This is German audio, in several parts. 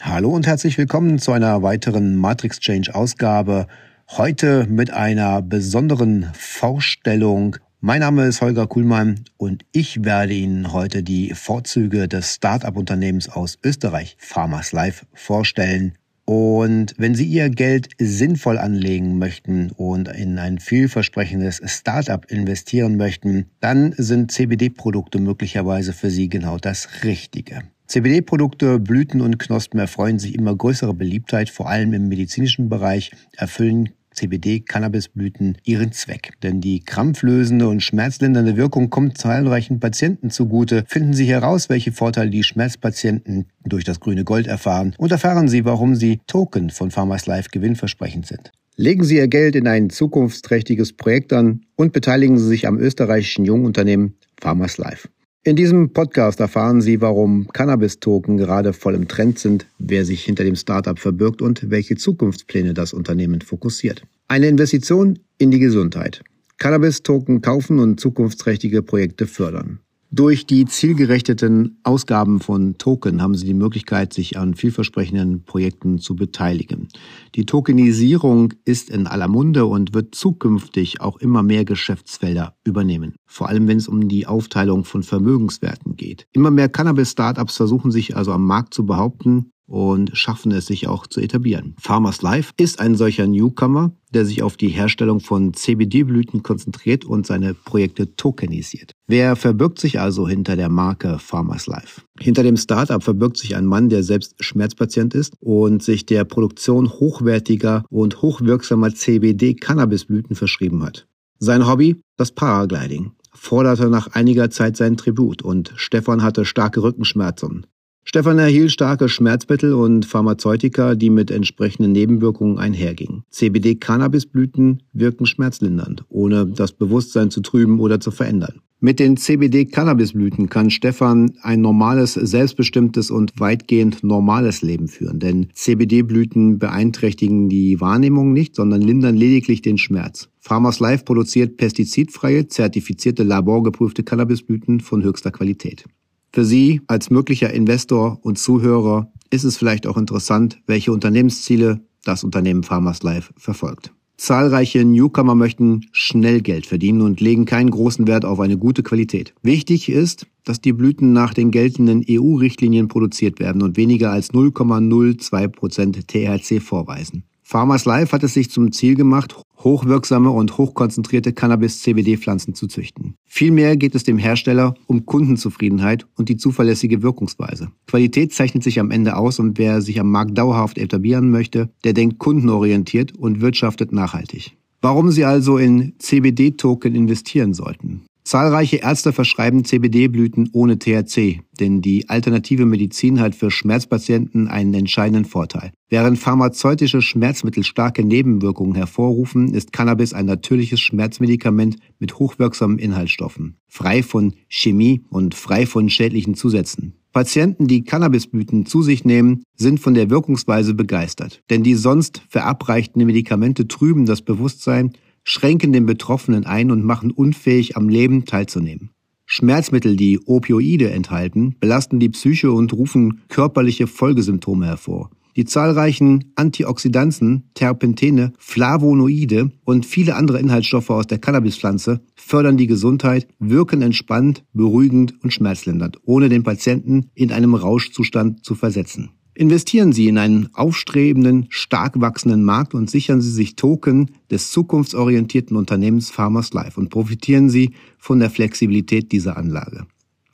Hallo und herzlich willkommen zu einer weiteren Matrix Change Ausgabe. Heute mit einer besonderen Vorstellung. Mein Name ist Holger Kuhlmann und ich werde Ihnen heute die Vorzüge des Start-up-Unternehmens aus Österreich, Farmers Life, vorstellen. Und wenn Sie Ihr Geld sinnvoll anlegen möchten und in ein vielversprechendes Startup investieren möchten, dann sind CBD-Produkte möglicherweise für Sie genau das Richtige. CBD-Produkte, Blüten und Knospen erfreuen sich immer größere Beliebtheit, vor allem im medizinischen Bereich, erfüllen CBD-Cannabisblüten ihren Zweck. Denn die krampflösende und schmerzlindernde Wirkung kommt zahlreichen Patienten zugute. Finden Sie heraus, welche Vorteile die Schmerzpatienten durch das grüne Gold erfahren und erfahren Sie, warum sie Token von Pharmas Life gewinnversprechend sind. Legen Sie Ihr Geld in ein zukunftsträchtiges Projekt an und beteiligen Sie sich am österreichischen Jungunternehmen Pharmas Life. In diesem Podcast erfahren Sie, warum Cannabis-Token gerade voll im Trend sind, wer sich hinter dem Startup verbirgt und welche Zukunftspläne das Unternehmen fokussiert. Eine Investition in die Gesundheit. Cannabis-Token kaufen und zukunftsträchtige Projekte fördern. Durch die zielgerechteten Ausgaben von Token haben Sie die Möglichkeit, sich an vielversprechenden Projekten zu beteiligen. Die Tokenisierung ist in aller Munde und wird zukünftig auch immer mehr Geschäftsfelder übernehmen. Vor allem, wenn es um die Aufteilung von Vermögenswerten geht. Immer mehr Cannabis-Startups versuchen sich also am Markt zu behaupten und schaffen es sich auch zu etablieren. Farmers Life ist ein solcher Newcomer, der sich auf die Herstellung von CBD-Blüten konzentriert und seine Projekte tokenisiert. Wer verbirgt sich also hinter der Marke Farmers Life? Hinter dem Startup verbirgt sich ein Mann, der selbst Schmerzpatient ist und sich der Produktion hochwertiger und hochwirksamer CBD-Cannabisblüten verschrieben hat. Sein Hobby? Das Paragliding forderte nach einiger Zeit seinen Tribut und Stefan hatte starke Rückenschmerzen. Stefan erhielt starke Schmerzmittel und Pharmazeutika, die mit entsprechenden Nebenwirkungen einhergingen. CBD-Cannabisblüten wirken schmerzlindernd, ohne das Bewusstsein zu trüben oder zu verändern. Mit den CBD-Cannabisblüten kann Stefan ein normales, selbstbestimmtes und weitgehend normales Leben führen, denn CBD-Blüten beeinträchtigen die Wahrnehmung nicht, sondern lindern lediglich den Schmerz. Farmers Life produziert pestizidfreie, zertifizierte, laborgeprüfte Cannabisblüten von höchster Qualität. Für Sie als möglicher Investor und Zuhörer ist es vielleicht auch interessant, welche Unternehmensziele das Unternehmen Farmers Life verfolgt. Zahlreiche Newcomer möchten schnell Geld verdienen und legen keinen großen Wert auf eine gute Qualität. Wichtig ist, dass die Blüten nach den geltenden EU-Richtlinien produziert werden und weniger als 0,02 Prozent THC vorweisen. Farmers Life hat es sich zum Ziel gemacht, hochwirksame und hochkonzentrierte Cannabis-CBD-Pflanzen zu züchten. Vielmehr geht es dem Hersteller um Kundenzufriedenheit und die zuverlässige Wirkungsweise. Qualität zeichnet sich am Ende aus und wer sich am Markt dauerhaft etablieren möchte, der denkt kundenorientiert und wirtschaftet nachhaltig. Warum Sie also in CBD-Token investieren sollten? Zahlreiche Ärzte verschreiben CBD-Blüten ohne THC, denn die alternative Medizin hat für Schmerzpatienten einen entscheidenden Vorteil. Während pharmazeutische Schmerzmittel starke Nebenwirkungen hervorrufen, ist Cannabis ein natürliches Schmerzmedikament mit hochwirksamen Inhaltsstoffen, frei von Chemie und frei von schädlichen Zusätzen. Patienten, die Cannabisblüten zu sich nehmen, sind von der Wirkungsweise begeistert, denn die sonst verabreichten Medikamente trüben das Bewusstsein schränken den Betroffenen ein und machen unfähig, am Leben teilzunehmen. Schmerzmittel, die Opioide enthalten, belasten die Psyche und rufen körperliche Folgesymptome hervor. Die zahlreichen Antioxidantien, Terpentene, Flavonoide und viele andere Inhaltsstoffe aus der Cannabispflanze fördern die Gesundheit, wirken entspannt, beruhigend und schmerzlindernd, ohne den Patienten in einem Rauschzustand zu versetzen. Investieren Sie in einen aufstrebenden, stark wachsenden Markt und sichern Sie sich Token des zukunftsorientierten Unternehmens Farmers Life und profitieren Sie von der Flexibilität dieser Anlage.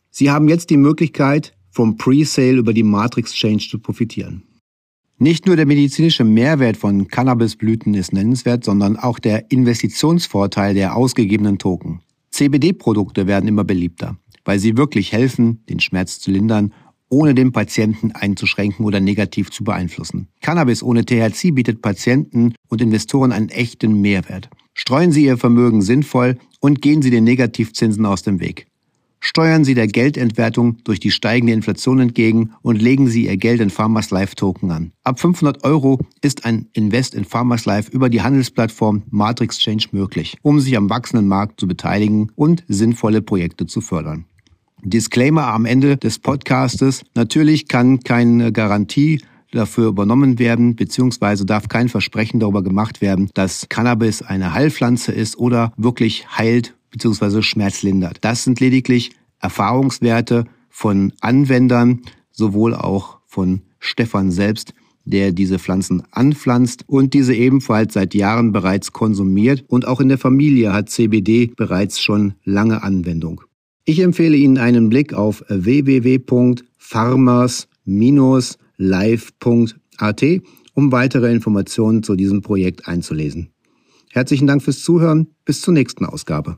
Sie haben jetzt die Möglichkeit, vom Pre-Sale über die Matrix Change zu profitieren. Nicht nur der medizinische Mehrwert von Cannabisblüten ist nennenswert, sondern auch der Investitionsvorteil der ausgegebenen Token. CBD-Produkte werden immer beliebter, weil sie wirklich helfen, den Schmerz zu lindern ohne den Patienten einzuschränken oder negativ zu beeinflussen. Cannabis ohne THC bietet Patienten und Investoren einen echten Mehrwert. Streuen Sie Ihr Vermögen sinnvoll und gehen Sie den Negativzinsen aus dem Weg. Steuern Sie der Geldentwertung durch die steigende Inflation entgegen und legen Sie Ihr Geld in Farmers Life Token an. Ab 500 Euro ist ein Invest in Farmers Life über die Handelsplattform Matrix Change möglich, um sich am wachsenden Markt zu beteiligen und sinnvolle Projekte zu fördern. Disclaimer am Ende des Podcastes. Natürlich kann keine Garantie dafür übernommen werden, beziehungsweise darf kein Versprechen darüber gemacht werden, dass Cannabis eine Heilpflanze ist oder wirklich heilt, beziehungsweise schmerzlindert. Das sind lediglich Erfahrungswerte von Anwendern, sowohl auch von Stefan selbst, der diese Pflanzen anpflanzt und diese ebenfalls seit Jahren bereits konsumiert und auch in der Familie hat CBD bereits schon lange Anwendung. Ich empfehle Ihnen einen Blick auf www.farmers-live.at, um weitere Informationen zu diesem Projekt einzulesen. Herzlichen Dank fürs Zuhören. Bis zur nächsten Ausgabe.